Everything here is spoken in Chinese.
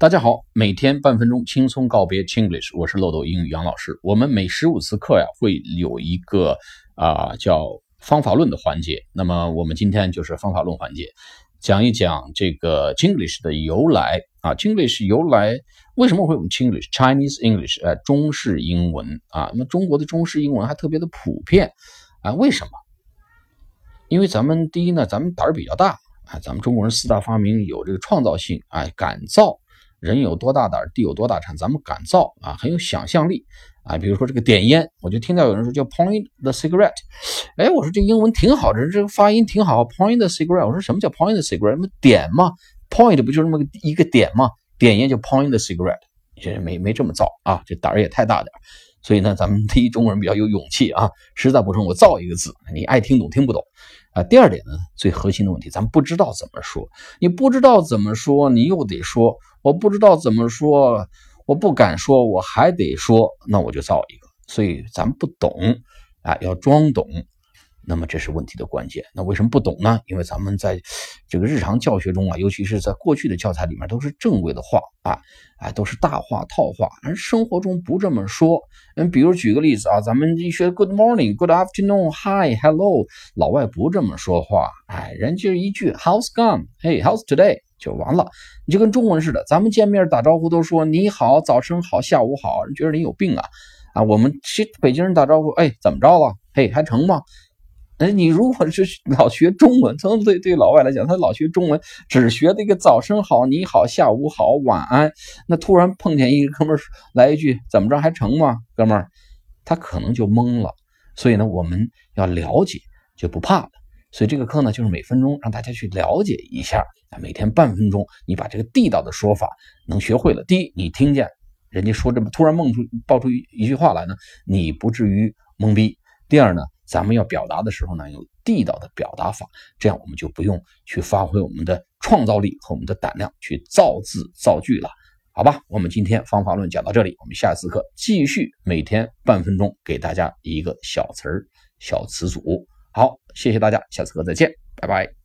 大家好，每天半分钟轻松告别 Chinglish，我是漏斗英语杨老师。我们每十五次课呀，会有一个啊叫方法论的环节。那么我们今天就是方法论环节，讲一讲这个 Chinglish 的由来啊。Chinglish 由来为什么会有 Chinglish Chinese English？呃，中式英文啊。那么中国的中式英文还特别的普遍啊？为什么？因为咱们第一呢，咱们胆儿比较大啊。咱们中国人四大发明有这个创造性，啊，敢造。人有多大胆，地有多大产。咱们敢造啊，很有想象力啊。比如说这个点烟，我就听到有人说叫 point the cigarette，哎，我说这英文挺好，的这个发音挺好，point the cigarette。我说什么叫 point the cigarette？那点嘛，point 不就这么一个点嘛？点烟就 point the cigarette，这没没这么造啊，这胆儿也太大点儿。所以呢，咱们第一中国人比较有勇气啊，实在不成我造一个字，你爱听懂听不懂啊。第二点呢，最核心的问题，咱们不知道怎么说，你不知道怎么说，你又得说，我不知道怎么说，我不敢说，我还得说，那我就造一个。所以咱们不懂啊，要装懂。那么这是问题的关键。那为什么不懂呢？因为咱们在这个日常教学中啊，尤其是在过去的教材里面，都是正规的话啊，哎，都是大话套话，而生活中不这么说。嗯，比如举个例子啊，咱们一学 Good morning, Good afternoon, Hi, Hello，老外不这么说话，哎，人就一句 How's gone? Hey, how's today? 就完了。你就跟中文似的，咱们见面打招呼都说你好，早晨好，下午好，人觉得你有病啊啊！我们去北京人打招呼，哎，怎么着了？嘿，还成吗？哎，你如果是老学中文，从对对老外来讲，他老学中文，只学那个早上好、你好、下午好、晚安，那突然碰见一个哥们来一句怎么着还成吗？哥们，他可能就懵了。所以呢，我们要了解就不怕了。所以这个课呢，就是每分钟让大家去了解一下啊，每天半分钟，你把这个地道的说法能学会了。第一，你听见人家说这么突然蹦出爆出一一句话来呢，你不至于懵逼。第二呢。咱们要表达的时候呢，有地道的表达法，这样我们就不用去发挥我们的创造力和我们的胆量去造字造句了，好吧？我们今天方法论讲到这里，我们下次课继续每天半分钟给大家一个小词儿、小词组。好，谢谢大家，下次课再见，拜拜。